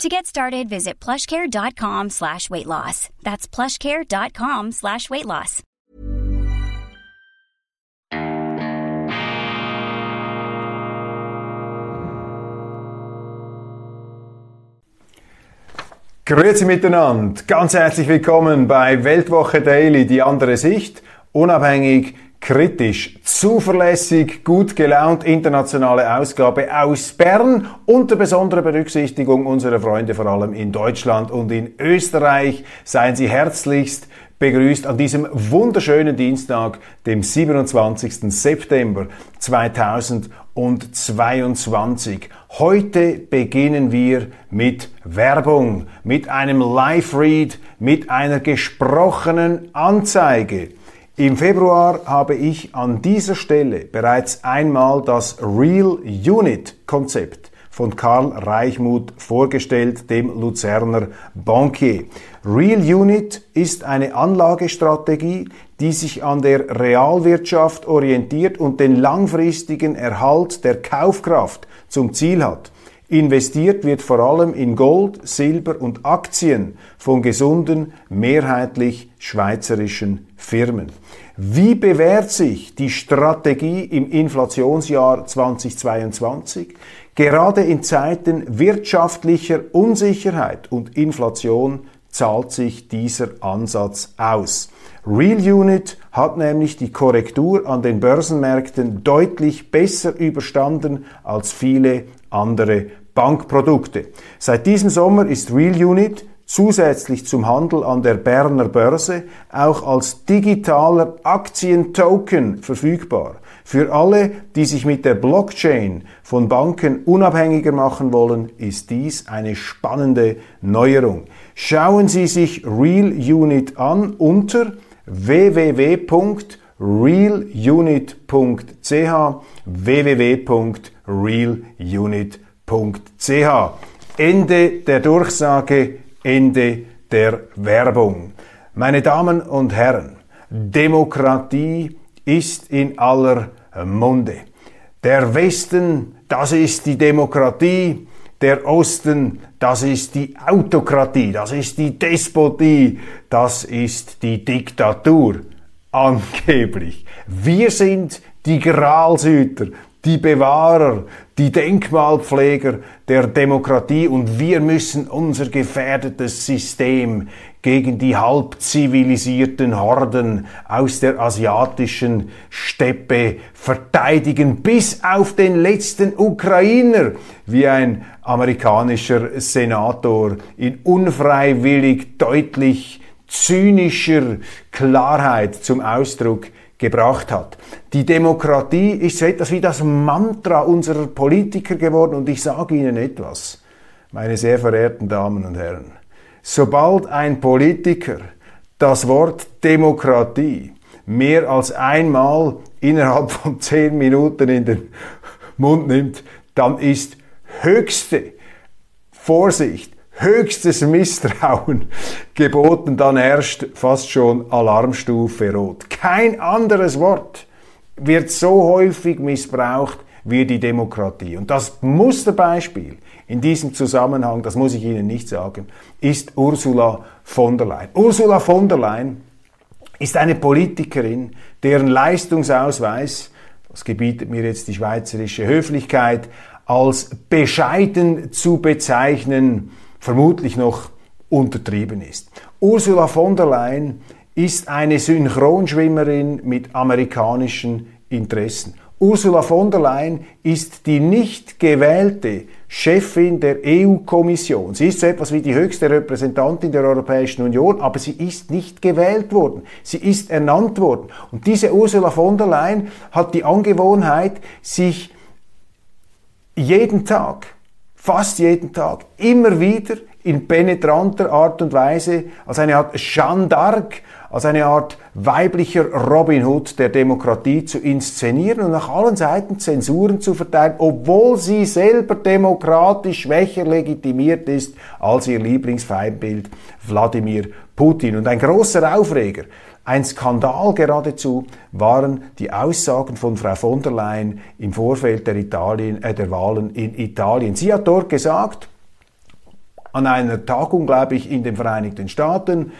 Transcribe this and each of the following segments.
To get started, visit plushcare.com slash weight loss. That's plushcare.com slash weight loss. Grüezi miteinander, ganz herzlich willkommen bei Weltwoche Daily, die andere Sicht, unabhängig, kritisch, zuverlässig, gut gelaunt, internationale Ausgabe aus Bern unter besonderer Berücksichtigung unserer Freunde vor allem in Deutschland und in Österreich. Seien Sie herzlichst begrüßt an diesem wunderschönen Dienstag, dem 27. September 2022. Heute beginnen wir mit Werbung, mit einem Live-Read, mit einer gesprochenen Anzeige. Im Februar habe ich an dieser Stelle bereits einmal das Real Unit Konzept von Karl Reichmuth vorgestellt, dem Luzerner Bankier. Real Unit ist eine Anlagestrategie, die sich an der Realwirtschaft orientiert und den langfristigen Erhalt der Kaufkraft zum Ziel hat. Investiert wird vor allem in Gold, Silber und Aktien von gesunden, mehrheitlich schweizerischen Firmen. Wie bewährt sich die Strategie im Inflationsjahr 2022? Gerade in Zeiten wirtschaftlicher Unsicherheit und Inflation zahlt sich dieser Ansatz aus. Real Unit hat nämlich die Korrektur an den Börsenmärkten deutlich besser überstanden als viele andere Bankprodukte. Seit diesem Sommer ist Real Unit zusätzlich zum Handel an der Berner Börse auch als digitaler Aktientoken verfügbar. Für alle, die sich mit der Blockchain von Banken unabhängiger machen wollen, ist dies eine spannende Neuerung. Schauen Sie sich Real Unit an unter www.realunit.ch www.realunit.ch Ende der Durchsage, Ende der Werbung. Meine Damen und Herren, Demokratie ist in aller Munde. Der Westen, das ist die Demokratie, der Osten, das ist die Autokratie, das ist die Despotie, das ist die Diktatur. Angeblich. Wir sind die Gralshüter, die Bewahrer, die Denkmalpfleger der Demokratie und wir müssen unser gefährdetes System gegen die halb zivilisierten Horden aus der asiatischen Steppe verteidigen, bis auf den letzten Ukrainer, wie ein amerikanischer Senator in unfreiwillig deutlich zynischer Klarheit zum Ausdruck gebracht hat. Die Demokratie ist so etwas wie das Mantra unserer Politiker geworden und ich sage Ihnen etwas, meine sehr verehrten Damen und Herren. Sobald ein Politiker das Wort Demokratie mehr als einmal innerhalb von zehn Minuten in den Mund nimmt, dann ist höchste Vorsicht, höchstes Misstrauen geboten, dann herrscht fast schon Alarmstufe rot. Kein anderes Wort wird so häufig missbraucht wie die Demokratie. Und das Musterbeispiel in diesem Zusammenhang, das muss ich Ihnen nicht sagen, ist Ursula von der Leyen. Ursula von der Leyen ist eine Politikerin, deren Leistungsausweis, das gebietet mir jetzt die schweizerische Höflichkeit, als bescheiden zu bezeichnen, vermutlich noch untertrieben ist. Ursula von der Leyen ist eine Synchronschwimmerin mit amerikanischen Interessen. Ursula von der Leyen ist die nicht gewählte Chefin der EU-Kommission. Sie ist so etwas wie die höchste Repräsentantin der Europäischen Union, aber sie ist nicht gewählt worden. Sie ist ernannt worden. Und diese Ursula von der Leyen hat die Angewohnheit, sich jeden Tag, fast jeden Tag, immer wieder in penetranter Art und Weise als eine Art Jeanne d'Arc als eine Art weiblicher Robin Hood der Demokratie zu inszenieren und nach allen Seiten Zensuren zu verteilen, obwohl sie selber demokratisch schwächer legitimiert ist als ihr Lieblingsfeindbild Wladimir Putin. Und ein großer Aufreger ein Skandal geradezu waren die Aussagen von Frau von der Leyen im Vorfeld der, Italien, äh, der Wahlen in Italien. Sie hat dort gesagt, an einer Tagung, glaube ich, in den Vereinigten Staaten,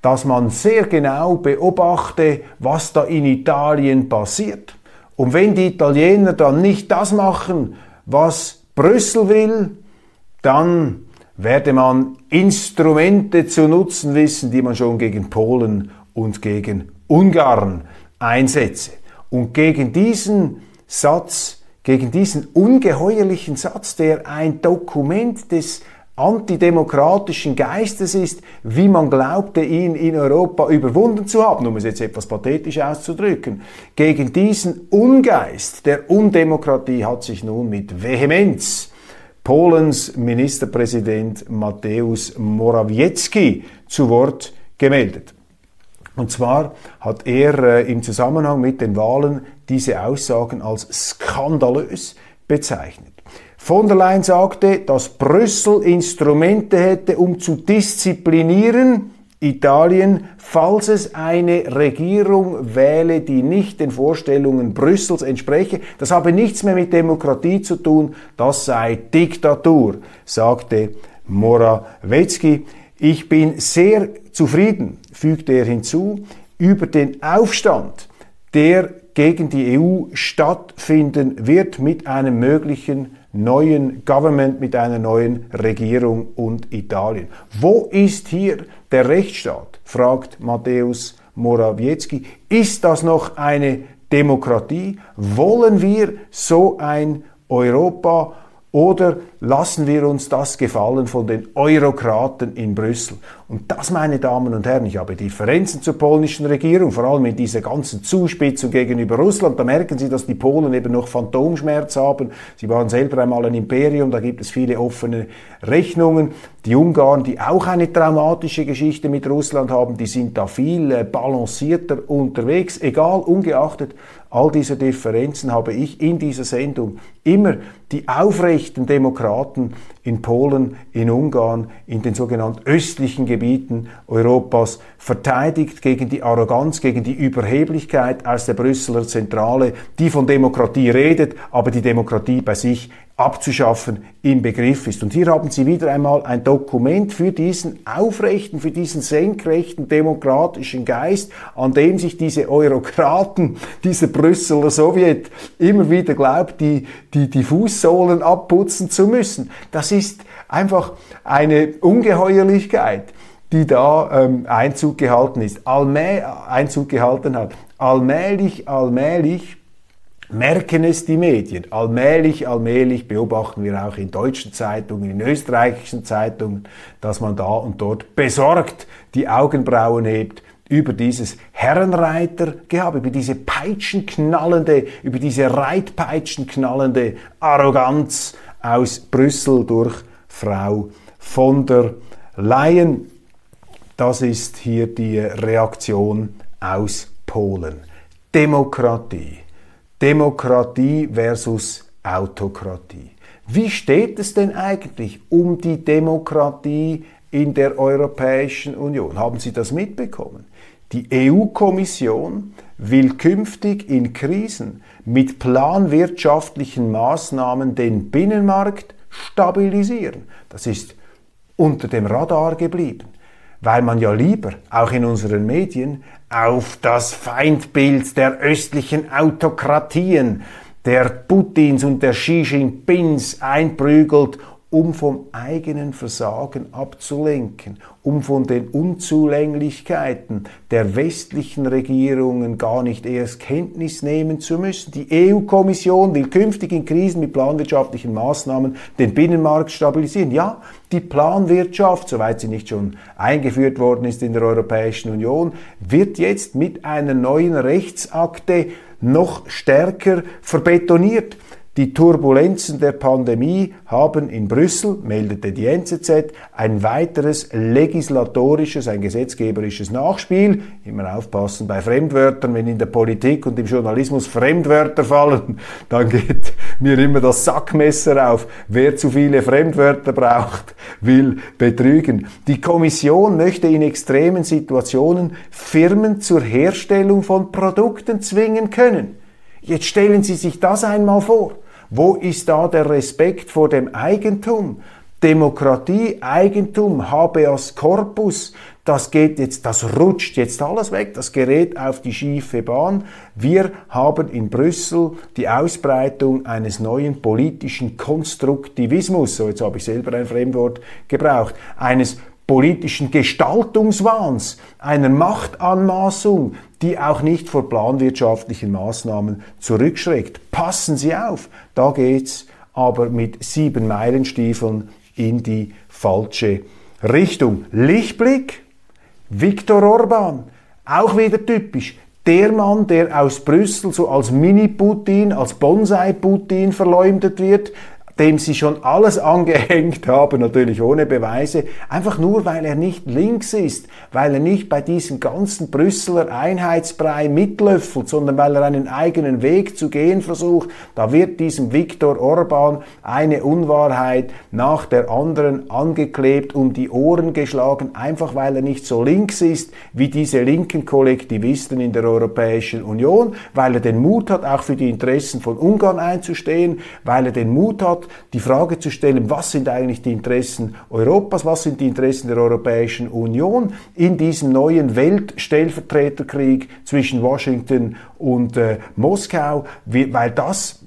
dass man sehr genau beobachte, was da in Italien passiert. Und wenn die Italiener dann nicht das machen, was Brüssel will, dann werde man Instrumente zu nutzen wissen, die man schon gegen Polen und gegen Ungarn einsetze. Und gegen diesen Satz, gegen diesen ungeheuerlichen Satz, der ein Dokument des antidemokratischen Geistes ist, wie man glaubte, ihn in Europa überwunden zu haben, um es jetzt etwas pathetisch auszudrücken. Gegen diesen Ungeist der Undemokratie hat sich nun mit Vehemenz Polens Ministerpräsident Mateusz Morawiecki zu Wort gemeldet. Und zwar hat er äh, im Zusammenhang mit den Wahlen diese Aussagen als skandalös bezeichnet. Von der Leyen sagte, dass Brüssel Instrumente hätte, um zu disziplinieren, Italien, falls es eine Regierung wähle, die nicht den Vorstellungen Brüssels entspreche. Das habe nichts mehr mit Demokratie zu tun, das sei Diktatur, sagte Morawiecki. Ich bin sehr zufrieden, fügte er hinzu, über den Aufstand, der gegen die EU stattfinden wird mit einem möglichen neuen Government, mit einer neuen Regierung und Italien. Wo ist hier der Rechtsstaat? fragt Matthäus Morawiecki. Ist das noch eine Demokratie? Wollen wir so ein Europa? Oder lassen wir uns das gefallen von den Eurokraten in Brüssel? Und das, meine Damen und Herren, ich habe Differenzen zur polnischen Regierung, vor allem in dieser ganzen Zuspitzung gegenüber Russland. Da merken Sie, dass die Polen eben noch Phantomschmerz haben. Sie waren selber einmal ein Imperium, da gibt es viele offene Rechnungen. Die Ungarn, die auch eine traumatische Geschichte mit Russland haben, die sind da viel äh, balancierter unterwegs. Egal, ungeachtet all dieser Differenzen habe ich in dieser Sendung immer die aufrechten Demokraten in Polen, in Ungarn, in den sogenannten östlichen Gebieten Europas verteidigt gegen die Arroganz, gegen die Überheblichkeit aus der Brüsseler Zentrale, die von Demokratie redet, aber die Demokratie bei sich abzuschaffen im Begriff ist. Und hier haben Sie wieder einmal ein Dokument für diesen aufrechten, für diesen senkrechten demokratischen Geist, an dem sich diese Eurokraten, diese Brüsseler Sowjet immer wieder glaubt, die, die, die Fußsohlen abputzen zu müssen. Das ist einfach eine Ungeheuerlichkeit, die da ähm, Einzug gehalten ist, allmäh Einzug gehalten hat. Allmählich, allmählich merken es die Medien. Allmählich, allmählich beobachten wir auch in deutschen Zeitungen, in österreichischen Zeitungen, dass man da und dort besorgt die Augenbrauen hebt über dieses Herrenreitergehabe, über diese peitschenknallende, über diese Reitpeitschenknallende Arroganz aus Brüssel durch Frau von der Leyen. Das ist hier die Reaktion aus Polen. Demokratie. Demokratie versus Autokratie. Wie steht es denn eigentlich um die Demokratie in der Europäischen Union? Haben Sie das mitbekommen? Die EU-Kommission will künftig in Krisen mit planwirtschaftlichen Maßnahmen den Binnenmarkt stabilisieren. Das ist unter dem Radar geblieben, weil man ja lieber auch in unseren Medien auf das Feindbild der östlichen Autokratien, der Putins und der Xi Jinpings einprügelt um vom eigenen Versagen abzulenken, um von den Unzulänglichkeiten der westlichen Regierungen gar nicht erst Kenntnis nehmen zu müssen. Die EU-Kommission will künftig in Krisen mit planwirtschaftlichen Maßnahmen den Binnenmarkt stabilisieren. Ja, die Planwirtschaft, soweit sie nicht schon eingeführt worden ist in der Europäischen Union, wird jetzt mit einer neuen Rechtsakte noch stärker verbetoniert. Die Turbulenzen der Pandemie haben in Brüssel, meldete die NZZ, ein weiteres legislatorisches, ein gesetzgeberisches Nachspiel. Immer aufpassen bei Fremdwörtern, wenn in der Politik und im Journalismus Fremdwörter fallen, dann geht mir immer das Sackmesser auf. Wer zu viele Fremdwörter braucht, will betrügen. Die Kommission möchte in extremen Situationen Firmen zur Herstellung von Produkten zwingen können. Jetzt stellen Sie sich das einmal vor. Wo ist da der Respekt vor dem Eigentum? Demokratie, Eigentum, habeas corpus, das geht jetzt, das rutscht jetzt alles weg, das gerät auf die schiefe Bahn. Wir haben in Brüssel die Ausbreitung eines neuen politischen Konstruktivismus, so jetzt habe ich selber ein Fremdwort gebraucht, eines politischen Gestaltungswahns, einer Machtanmaßung, die auch nicht vor planwirtschaftlichen Maßnahmen zurückschreckt. Passen Sie auf, da geht's aber mit sieben Meilenstiefeln in die falsche Richtung. Lichtblick, Viktor Orban, auch wieder typisch. Der Mann, der aus Brüssel so als Mini-Putin, als Bonsai-Putin verleumdet wird, dem sie schon alles angehängt haben, natürlich ohne Beweise, einfach nur weil er nicht links ist, weil er nicht bei diesem ganzen Brüsseler Einheitsbrei mitlöffelt, sondern weil er einen eigenen Weg zu gehen versucht, da wird diesem Viktor Orban eine Unwahrheit nach der anderen angeklebt, um die Ohren geschlagen, einfach weil er nicht so links ist wie diese linken Kollektivisten in der Europäischen Union, weil er den Mut hat, auch für die Interessen von Ungarn einzustehen, weil er den Mut hat, die Frage zu stellen, was sind eigentlich die Interessen Europas, was sind die Interessen der Europäischen Union in diesem neuen Weltstellvertreterkrieg zwischen Washington und äh, Moskau, weil das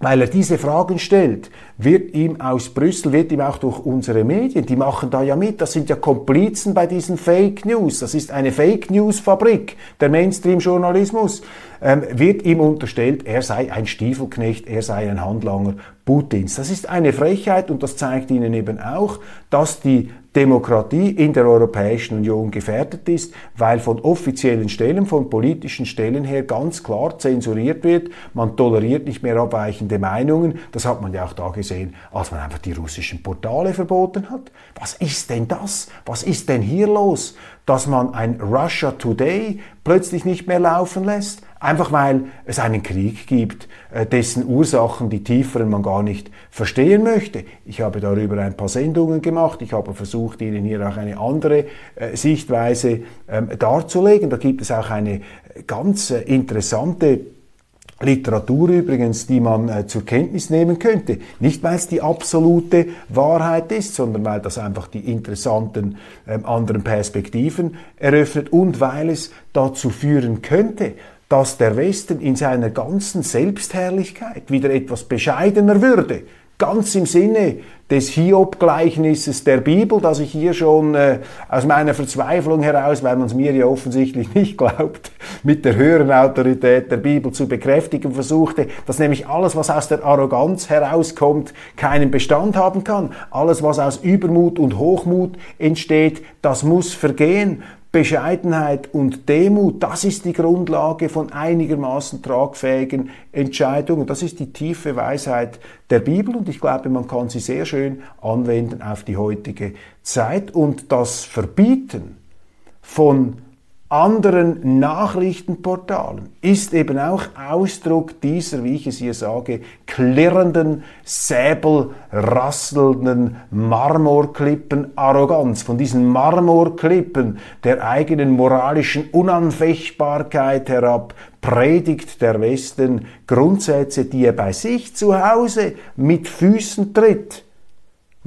weil er diese Fragen stellt, wird ihm aus Brüssel, wird ihm auch durch unsere Medien, die machen da ja mit, das sind ja Komplizen bei diesen Fake News, das ist eine Fake News Fabrik, der Mainstream-Journalismus, ähm, wird ihm unterstellt, er sei ein Stiefelknecht, er sei ein Handlanger Putins. Das ist eine Frechheit und das zeigt Ihnen eben auch, dass die Demokratie in der Europäischen Union gefährdet ist, weil von offiziellen Stellen, von politischen Stellen her ganz klar zensuriert wird. Man toleriert nicht mehr abweichende Meinungen. Das hat man ja auch da gesehen, als man einfach die russischen Portale verboten hat. Was ist denn das? Was ist denn hier los? Dass man ein Russia Today plötzlich nicht mehr laufen lässt, einfach weil es einen Krieg gibt, äh, dessen Ursachen, die tieferen, man gar nicht verstehen möchte. Ich habe darüber ein paar Sendungen gemacht, ich habe versucht, Ihnen hier auch eine andere äh, Sichtweise ähm, darzulegen. Da gibt es auch eine ganz äh, interessante Literatur übrigens, die man äh, zur Kenntnis nehmen könnte. Nicht, weil es die absolute Wahrheit ist, sondern weil das einfach die interessanten äh, anderen Perspektiven eröffnet und weil es dazu führen könnte, dass der Westen in seiner ganzen Selbstherrlichkeit wieder etwas bescheidener würde ganz im Sinne des Hiob-Gleichnisses der Bibel, das ich hier schon äh, aus meiner Verzweiflung heraus, weil man es mir ja offensichtlich nicht glaubt, mit der höheren Autorität der Bibel zu bekräftigen versuchte, dass nämlich alles, was aus der Arroganz herauskommt, keinen Bestand haben kann. Alles, was aus Übermut und Hochmut entsteht, das muss vergehen. Bescheidenheit und Demut, das ist die Grundlage von einigermaßen tragfähigen Entscheidungen. Das ist die tiefe Weisheit der Bibel und ich glaube, man kann sie sehr schön anwenden auf die heutige Zeit und das Verbieten von anderen Nachrichtenportalen ist eben auch Ausdruck dieser, wie ich es hier sage, klirrenden, säbelrasselnden Marmorklippen Arroganz, von diesen Marmorklippen der eigenen moralischen Unanfechtbarkeit herab predigt der Westen Grundsätze, die er bei sich zu Hause mit Füßen tritt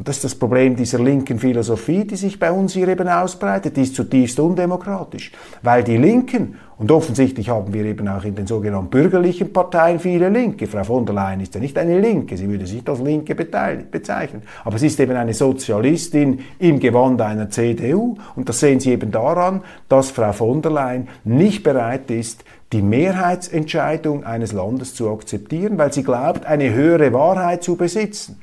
und das ist das Problem dieser linken Philosophie, die sich bei uns hier eben ausbreitet, die ist zutiefst undemokratisch. Weil die Linken, und offensichtlich haben wir eben auch in den sogenannten bürgerlichen Parteien viele Linke, Frau von der Leyen ist ja nicht eine Linke, sie würde sich nicht als Linke bezeichnen, aber sie ist eben eine Sozialistin im Gewand einer CDU und das sehen Sie eben daran, dass Frau von der Leyen nicht bereit ist, die Mehrheitsentscheidung eines Landes zu akzeptieren, weil sie glaubt, eine höhere Wahrheit zu besitzen.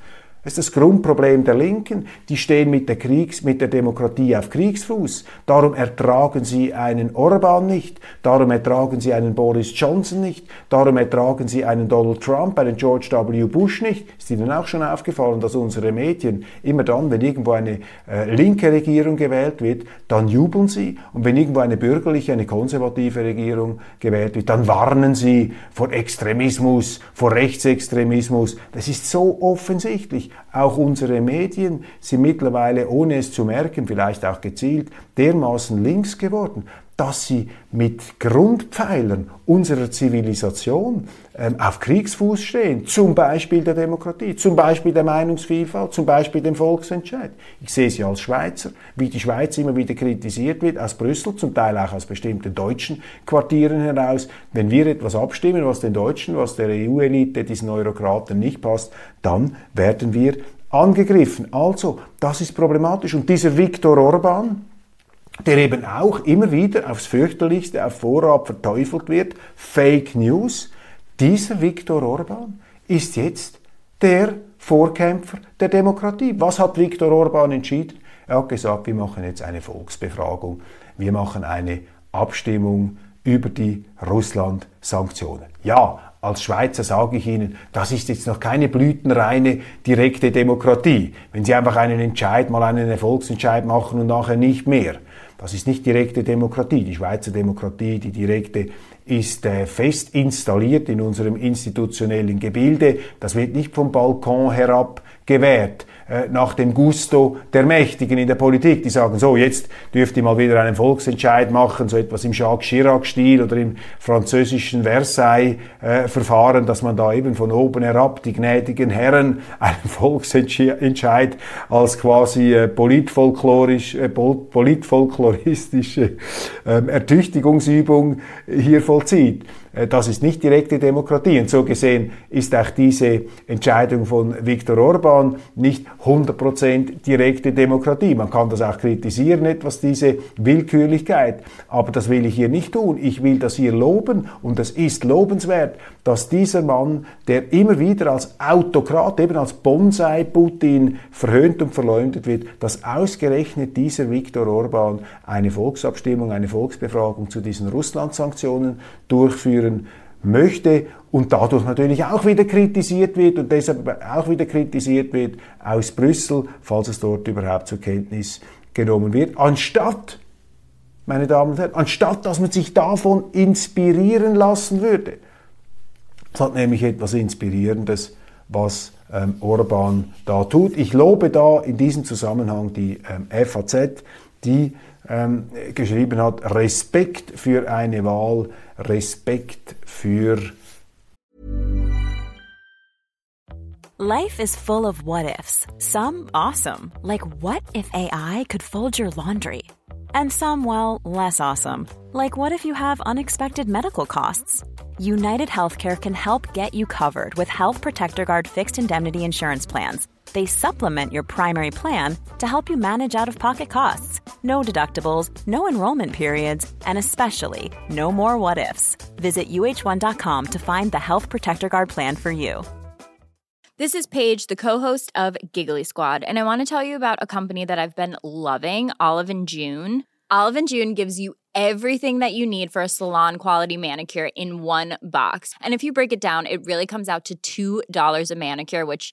Das ist das Grundproblem der Linken. Die stehen mit der, Kriegs-, mit der Demokratie auf Kriegsfuß. Darum ertragen sie einen Orban nicht. Darum ertragen sie einen Boris Johnson nicht. Darum ertragen sie einen Donald Trump, einen George W. Bush nicht. Ist Ihnen auch schon aufgefallen, dass unsere Medien immer dann, wenn irgendwo eine äh, linke Regierung gewählt wird, dann jubeln sie. Und wenn irgendwo eine bürgerliche, eine konservative Regierung gewählt wird, dann warnen sie vor Extremismus, vor Rechtsextremismus. Das ist so offensichtlich. Auch unsere Medien sind mittlerweile, ohne es zu merken, vielleicht auch gezielt, dermaßen links geworden dass sie mit Grundpfeilern unserer Zivilisation ähm, auf Kriegsfuß stehen, zum Beispiel der Demokratie, zum Beispiel der Meinungsvielfalt, zum Beispiel dem Volksentscheid. Ich sehe sie als Schweizer, wie die Schweiz immer wieder kritisiert wird, aus Brüssel, zum Teil auch aus bestimmten deutschen Quartieren heraus. Wenn wir etwas abstimmen, was den Deutschen, was der EU-Elite, diesen Eurokraten nicht passt, dann werden wir angegriffen. Also, das ist problematisch. Und dieser Viktor Orban, der eben auch immer wieder aufs fürchterlichste, auf Vorrat verteufelt wird, Fake News, dieser Viktor Orban ist jetzt der Vorkämpfer der Demokratie. Was hat Viktor Orban entschieden? Er hat gesagt, wir machen jetzt eine Volksbefragung, wir machen eine Abstimmung über die Russland-Sanktionen. Ja, als Schweizer sage ich Ihnen, das ist jetzt noch keine blütenreine direkte Demokratie. Wenn Sie einfach einen Entscheid, mal einen Volksentscheid machen und nachher nicht mehr. Das ist nicht direkte Demokratie. Die Schweizer Demokratie, die direkte, ist äh, fest installiert in unserem institutionellen Gebilde. Das wird nicht vom Balkon herab gewährt. Äh, nach dem Gusto der Mächtigen in der Politik. Die sagen so, jetzt dürft ihr mal wieder einen Volksentscheid machen, so etwas im Jacques Chirac-Stil oder im französischen Versailles-Verfahren, dass man da eben von oben herab die gnädigen Herren einen Volksentscheid als quasi äh, politfolklorisch, äh, politfolkloristische ähm, Ertüchtigungsübung hier vollzieht. Äh, das ist nicht direkte Demokratie. Und so gesehen ist auch diese Entscheidung von Viktor Orban nicht 100% direkte Demokratie. Man kann das auch kritisieren, etwas diese Willkürlichkeit. Aber das will ich hier nicht tun. Ich will das hier loben und es ist lobenswert, dass dieser Mann, der immer wieder als Autokrat, eben als Bonsai-Putin verhöhnt und verleumdet wird, dass ausgerechnet dieser Viktor Orban eine Volksabstimmung, eine Volksbefragung zu diesen Russland-Sanktionen durchführen möchte und dadurch natürlich auch wieder kritisiert wird und deshalb auch wieder kritisiert wird aus Brüssel, falls es dort überhaupt zur Kenntnis genommen wird, anstatt, meine Damen und Herren, anstatt dass man sich davon inspirieren lassen würde. Es hat nämlich etwas Inspirierendes, was ähm, Orban da tut. Ich lobe da in diesem Zusammenhang die ähm, FAZ, die ähm, geschrieben hat, Respekt für eine Wahl, Respekt für Life is full of what ifs. Some awesome, like what if AI could fold your laundry? And some, well, less awesome, like what if you have unexpected medical costs? United Healthcare can help get you covered with Health Protector Guard fixed indemnity insurance plans they supplement your primary plan to help you manage out of pocket costs. No deductibles, no enrollment periods, and especially no more what ifs. Visit uh1.com to find the Health Protector Guard plan for you. This is Paige, the co-host of Giggly Squad, and I want to tell you about a company that I've been loving, Olive and June. Olive and June gives you everything that you need for a salon quality manicure in one box. And if you break it down, it really comes out to $2 a manicure, which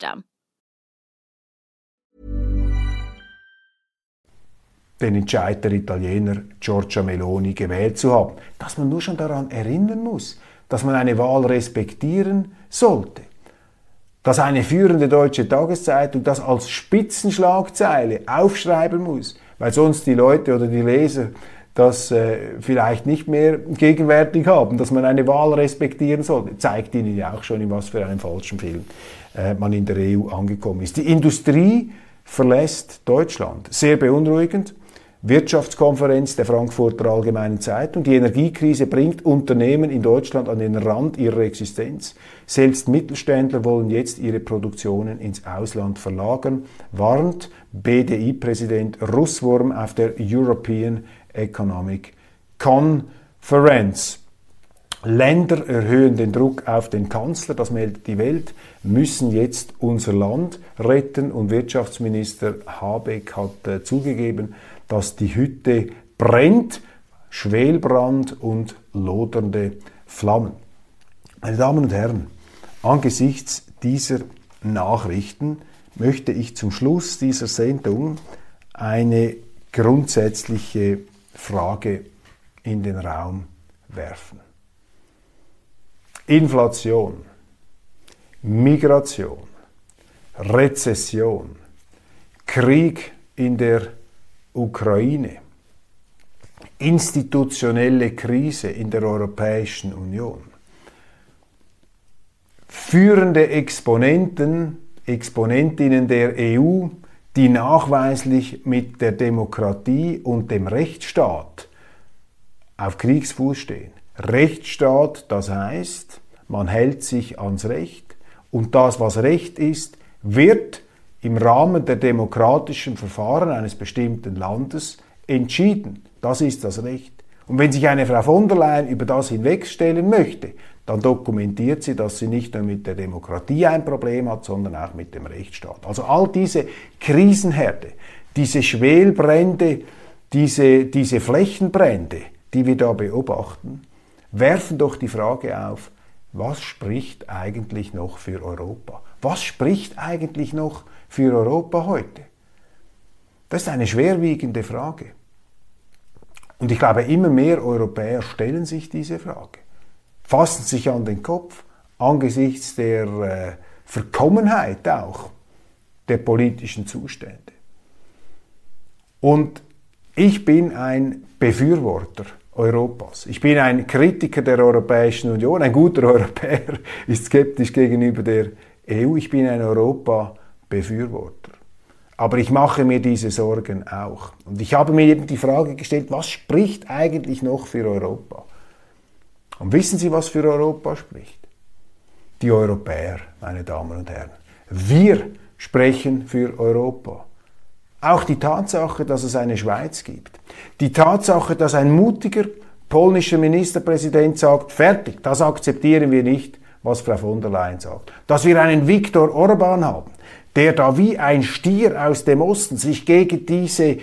System. Den Entscheid der Italiener Giorgia Meloni gewählt zu haben. Dass man nur schon daran erinnern muss, dass man eine Wahl respektieren sollte. Dass eine führende deutsche Tageszeitung das als Spitzenschlagzeile aufschreiben muss, weil sonst die Leute oder die Leser das äh, vielleicht nicht mehr gegenwärtig haben, dass man eine Wahl respektieren soll. Zeigt Ihnen ja auch schon, in was für einem falschen Film äh, man in der EU angekommen ist. Die Industrie verlässt Deutschland. Sehr beunruhigend. Wirtschaftskonferenz der Frankfurter Allgemeinen Zeitung. Die Energiekrise bringt Unternehmen in Deutschland an den Rand ihrer Existenz. Selbst Mittelständler wollen jetzt ihre Produktionen ins Ausland verlagern, warnt BDI-Präsident Russwurm auf der European Economic Conference. Länder erhöhen den Druck auf den Kanzler, das meldet die Welt, müssen jetzt unser Land retten und Wirtschaftsminister Habeck hat äh, zugegeben, dass die Hütte brennt, Schwelbrand und lodernde Flammen. Meine Damen und Herren, angesichts dieser Nachrichten möchte ich zum Schluss dieser Sendung eine grundsätzliche Frage in den Raum werfen. Inflation, Migration, Rezession, Krieg in der Ukraine, institutionelle Krise in der Europäischen Union, führende Exponenten, Exponentinnen der EU, die nachweislich mit der Demokratie und dem Rechtsstaat auf Kriegsfuß stehen. Rechtsstaat, das heißt, man hält sich ans Recht und das, was Recht ist, wird im Rahmen der demokratischen Verfahren eines bestimmten Landes entschieden. Das ist das Recht. Und wenn sich eine Frau von der Leyen über das hinwegstellen möchte, dann dokumentiert sie, dass sie nicht nur mit der Demokratie ein Problem hat, sondern auch mit dem Rechtsstaat. Also all diese Krisenherde, diese Schwelbrände, diese, diese Flächenbrände, die wir da beobachten, werfen doch die Frage auf, was spricht eigentlich noch für Europa? Was spricht eigentlich noch für Europa heute? Das ist eine schwerwiegende Frage. Und ich glaube, immer mehr Europäer stellen sich diese Frage, fassen sich an den Kopf angesichts der äh, Verkommenheit auch der politischen Zustände. Und ich bin ein Befürworter Europas. Ich bin ein Kritiker der Europäischen Union. Ein guter Europäer ist skeptisch gegenüber der EU. Ich bin ein Europa-Befürworter. Aber ich mache mir diese Sorgen auch. Und ich habe mir eben die Frage gestellt, was spricht eigentlich noch für Europa? Und wissen Sie, was für Europa spricht? Die Europäer, meine Damen und Herren. Wir sprechen für Europa. Auch die Tatsache, dass es eine Schweiz gibt. Die Tatsache, dass ein mutiger polnischer Ministerpräsident sagt, fertig, das akzeptieren wir nicht, was Frau von der Leyen sagt. Dass wir einen Viktor Orban haben, der da wie ein Stier aus dem Osten sich gegen diese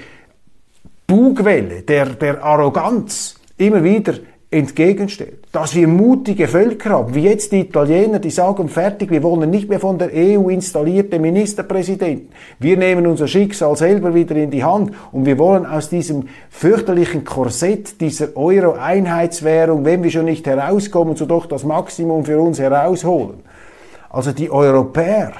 Bugwelle der, der Arroganz immer wieder entgegenstellt. Dass wir mutige Völker haben, wie jetzt die Italiener, die sagen, fertig, wir wollen nicht mehr von der EU installierte Ministerpräsidenten. Wir nehmen unser Schicksal selber wieder in die Hand und wir wollen aus diesem fürchterlichen Korsett dieser Euro-Einheitswährung, wenn wir schon nicht herauskommen, so doch das Maximum für uns herausholen. Also die Europäer,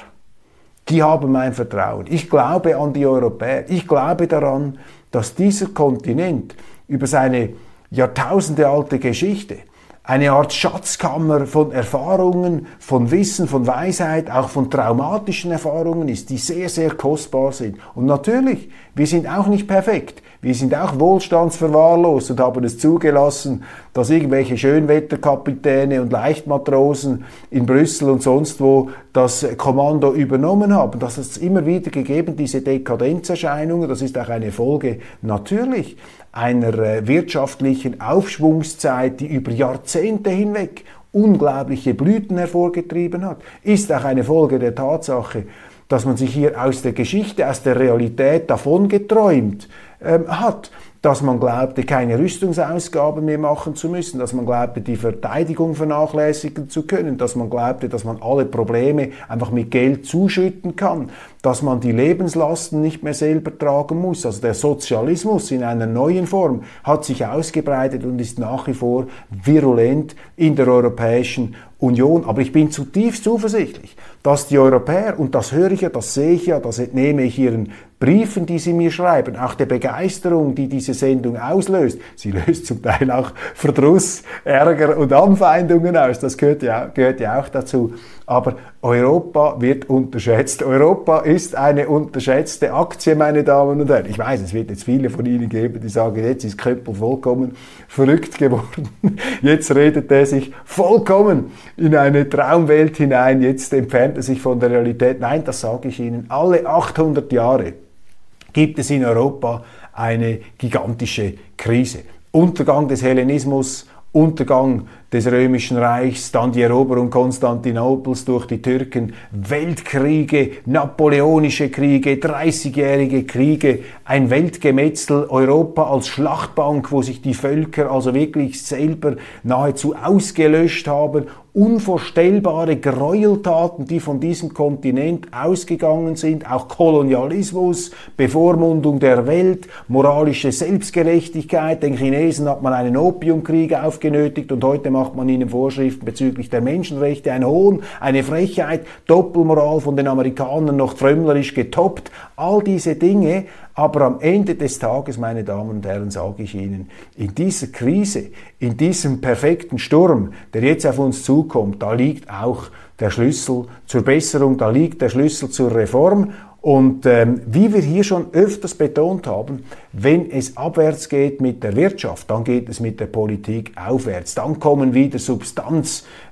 die haben mein Vertrauen. Ich glaube an die Europäer. Ich glaube daran, dass dieser Kontinent über seine jahrtausendealte Geschichte, eine Art Schatzkammer von Erfahrungen, von Wissen, von Weisheit, auch von traumatischen Erfahrungen ist, die sehr, sehr kostbar sind. Und natürlich, wir sind auch nicht perfekt. Wir sind auch wohlstandsverwahrlost und haben es zugelassen, dass irgendwelche Schönwetterkapitäne und Leichtmatrosen in Brüssel und sonst wo das Kommando übernommen haben. Das hat es immer wieder gegeben, diese Dekadenzerscheinungen. Das ist auch eine Folge natürlich einer äh, wirtschaftlichen Aufschwungszeit, die über Jahrzehnte hinweg unglaubliche Blüten hervorgetrieben hat, ist auch eine Folge der Tatsache, dass man sich hier aus der Geschichte, aus der Realität davongeträumt ähm, hat dass man glaubte, keine Rüstungsausgaben mehr machen zu müssen, dass man glaubte, die Verteidigung vernachlässigen zu können, dass man glaubte, dass man alle Probleme einfach mit Geld zuschütten kann, dass man die Lebenslasten nicht mehr selber tragen muss. Also der Sozialismus in einer neuen Form hat sich ausgebreitet und ist nach wie vor virulent in der Europäischen Union. Aber ich bin zutiefst zuversichtlich, dass die Europäer, und das höre ich ja, das sehe ich ja, das entnehme ich ihren Briefen, die sie mir schreiben, auch der Begeisterung, die diese Sendung auslöst. Sie löst zum Teil auch Verdruss, Ärger und Anfeindungen aus. Das gehört ja, gehört ja auch dazu. Aber Europa wird unterschätzt. Europa ist eine unterschätzte Aktie, meine Damen und Herren. Ich weiß, es wird jetzt viele von Ihnen geben, die sagen, jetzt ist Köppel vollkommen verrückt geworden. Jetzt redet er sich vollkommen in eine Traumwelt hinein. Jetzt entfernt er sich von der Realität. Nein, das sage ich Ihnen. Alle 800 Jahre gibt es in Europa eine gigantische Krise. Untergang des Hellenismus, Untergang des Römischen Reichs, dann die Eroberung Konstantinopels durch die Türken, Weltkriege, napoleonische Kriege, 30-jährige Kriege, ein Weltgemetzel, Europa als Schlachtbank, wo sich die Völker also wirklich selber nahezu ausgelöscht haben unvorstellbare Gräueltaten, die von diesem Kontinent ausgegangen sind, auch Kolonialismus, Bevormundung der Welt, moralische Selbstgerechtigkeit. Den Chinesen hat man einen Opiumkrieg aufgenötigt und heute macht man ihnen Vorschriften bezüglich der Menschenrechte. Ein Hohn, eine Frechheit, Doppelmoral von den Amerikanern noch frömmlerisch getoppt. All diese Dinge aber am Ende des Tages, meine Damen und Herren, sage ich Ihnen, in dieser Krise, in diesem perfekten Sturm, der jetzt auf uns zukommt, da liegt auch der Schlüssel zur Besserung, da liegt der Schlüssel zur Reform. Und ähm, wie wir hier schon öfters betont haben, wenn es abwärts geht mit der Wirtschaft, dann geht es mit der Politik aufwärts. Dann kommen wieder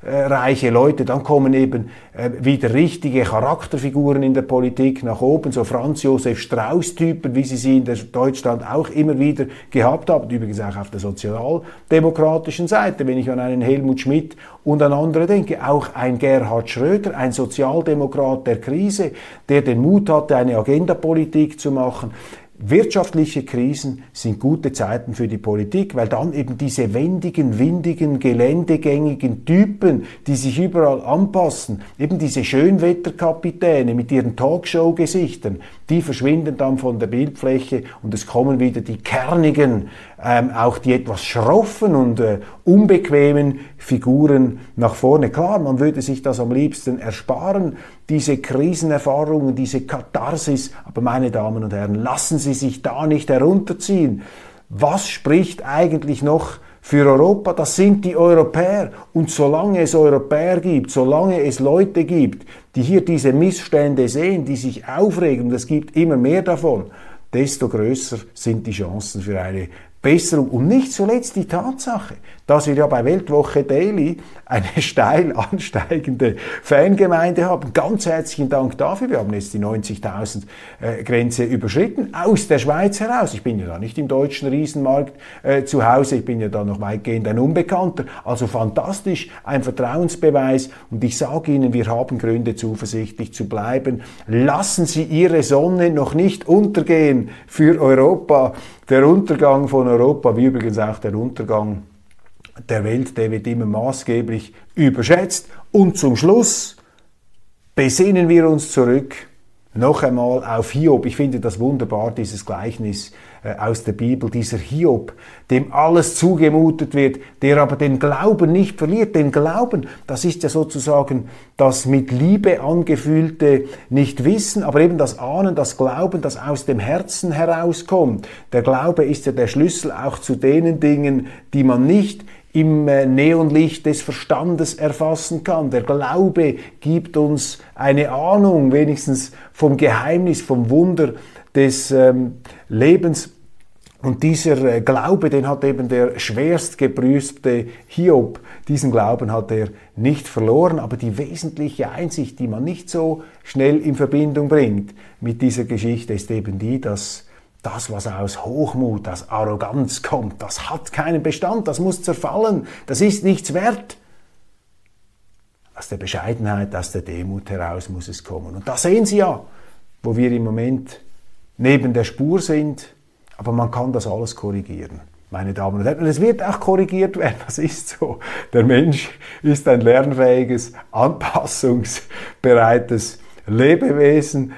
substanzreiche Leute, dann kommen eben äh, wieder richtige Charakterfiguren in der Politik nach oben, so Franz Josef Strauß-Typen, wie sie sie in Deutschland auch immer wieder gehabt haben, übrigens auch auf der sozialdemokratischen Seite, wenn ich an einen Helmut Schmidt und an andere denke, auch ein Gerhard Schröder, ein Sozialdemokrat der Krise, der den Mut hatte, eine Agendapolitik zu machen. Wirtschaftliche Krisen sind gute Zeiten für die Politik, weil dann eben diese wendigen, windigen, geländegängigen Typen, die sich überall anpassen, eben diese Schönwetterkapitäne mit ihren Talkshow-Gesichtern, die verschwinden dann von der Bildfläche und es kommen wieder die kernigen, ähm, auch die etwas schroffen und äh, unbequemen Figuren nach vorne. Klar, man würde sich das am liebsten ersparen, diese Krisenerfahrungen, diese Katharsis, aber meine Damen und Herren, lassen Sie sich da nicht herunterziehen. Was spricht eigentlich noch für Europa, das sind die Europäer. Und solange es Europäer gibt, solange es Leute gibt, die hier diese Missstände sehen, die sich aufregen, und es gibt immer mehr davon, desto größer sind die Chancen für eine Besserung. Und nicht zuletzt die Tatsache, dass wir ja bei Weltwoche Daily eine steil ansteigende Fangemeinde haben. Ganz herzlichen Dank dafür. Wir haben jetzt die 90.000 äh, Grenze überschritten aus der Schweiz heraus. Ich bin ja da nicht im deutschen Riesenmarkt äh, zu Hause. Ich bin ja da noch weitgehend ein Unbekannter. Also fantastisch, ein Vertrauensbeweis. Und ich sage Ihnen, wir haben Gründe, zuversichtlich zu bleiben. Lassen Sie Ihre Sonne noch nicht untergehen für Europa. Der Untergang von Europa, wie übrigens auch der Untergang der Welt, der wird immer maßgeblich überschätzt. Und zum Schluss besinnen wir uns zurück noch einmal auf Hiob. Ich finde das wunderbar, dieses Gleichnis äh, aus der Bibel, dieser Hiob, dem alles zugemutet wird, der aber den Glauben nicht verliert. Den Glauben, das ist ja sozusagen das mit Liebe angefühlte Nicht-Wissen, aber eben das Ahnen, das Glauben, das aus dem Herzen herauskommt. Der Glaube ist ja der Schlüssel auch zu denen Dingen, die man nicht im äh, Neonlicht des Verstandes erfassen kann. Der Glaube gibt uns eine Ahnung, wenigstens vom Geheimnis, vom Wunder des ähm, Lebens. Und dieser äh, Glaube, den hat eben der schwerst geprüfte Hiob, diesen Glauben hat er nicht verloren, aber die wesentliche Einsicht, die man nicht so schnell in Verbindung bringt mit dieser Geschichte, ist eben die, dass das, was aus Hochmut, aus Arroganz kommt, das hat keinen Bestand, das muss zerfallen, das ist nichts wert. Aus der Bescheidenheit, aus der Demut heraus muss es kommen. Und da sehen Sie ja, wo wir im Moment neben der Spur sind, aber man kann das alles korrigieren. Meine Damen und Herren, es wird auch korrigiert werden, das ist so. Der Mensch ist ein lernfähiges, anpassungsbereites Lebewesen.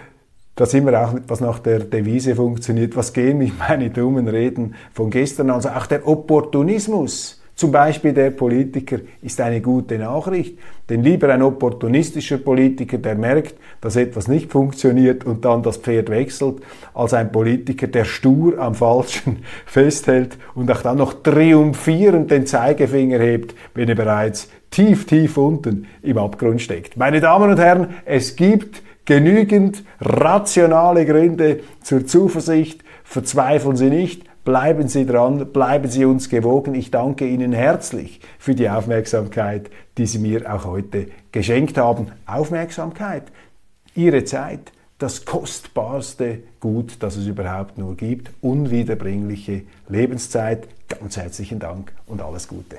Da sind wir auch, was nach der Devise funktioniert. Was gehen mich meine dummen Reden von gestern? Also auch der Opportunismus zum Beispiel der Politiker, ist eine gute Nachricht. Denn lieber ein opportunistischer Politiker, der merkt, dass etwas nicht funktioniert und dann das Pferd wechselt, als ein Politiker, der stur am Falschen festhält und auch dann noch triumphierend den Zeigefinger hebt, wenn er bereits tief, tief unten im Abgrund steckt. Meine Damen und Herren, es gibt genügend rationale Gründe zur Zuversicht. Verzweifeln Sie nicht, Bleiben Sie dran, bleiben Sie uns gewogen. Ich danke Ihnen herzlich für die Aufmerksamkeit, die Sie mir auch heute geschenkt haben. Aufmerksamkeit, Ihre Zeit, das kostbarste Gut, das es überhaupt nur gibt, unwiederbringliche Lebenszeit. Ganz herzlichen Dank und alles Gute.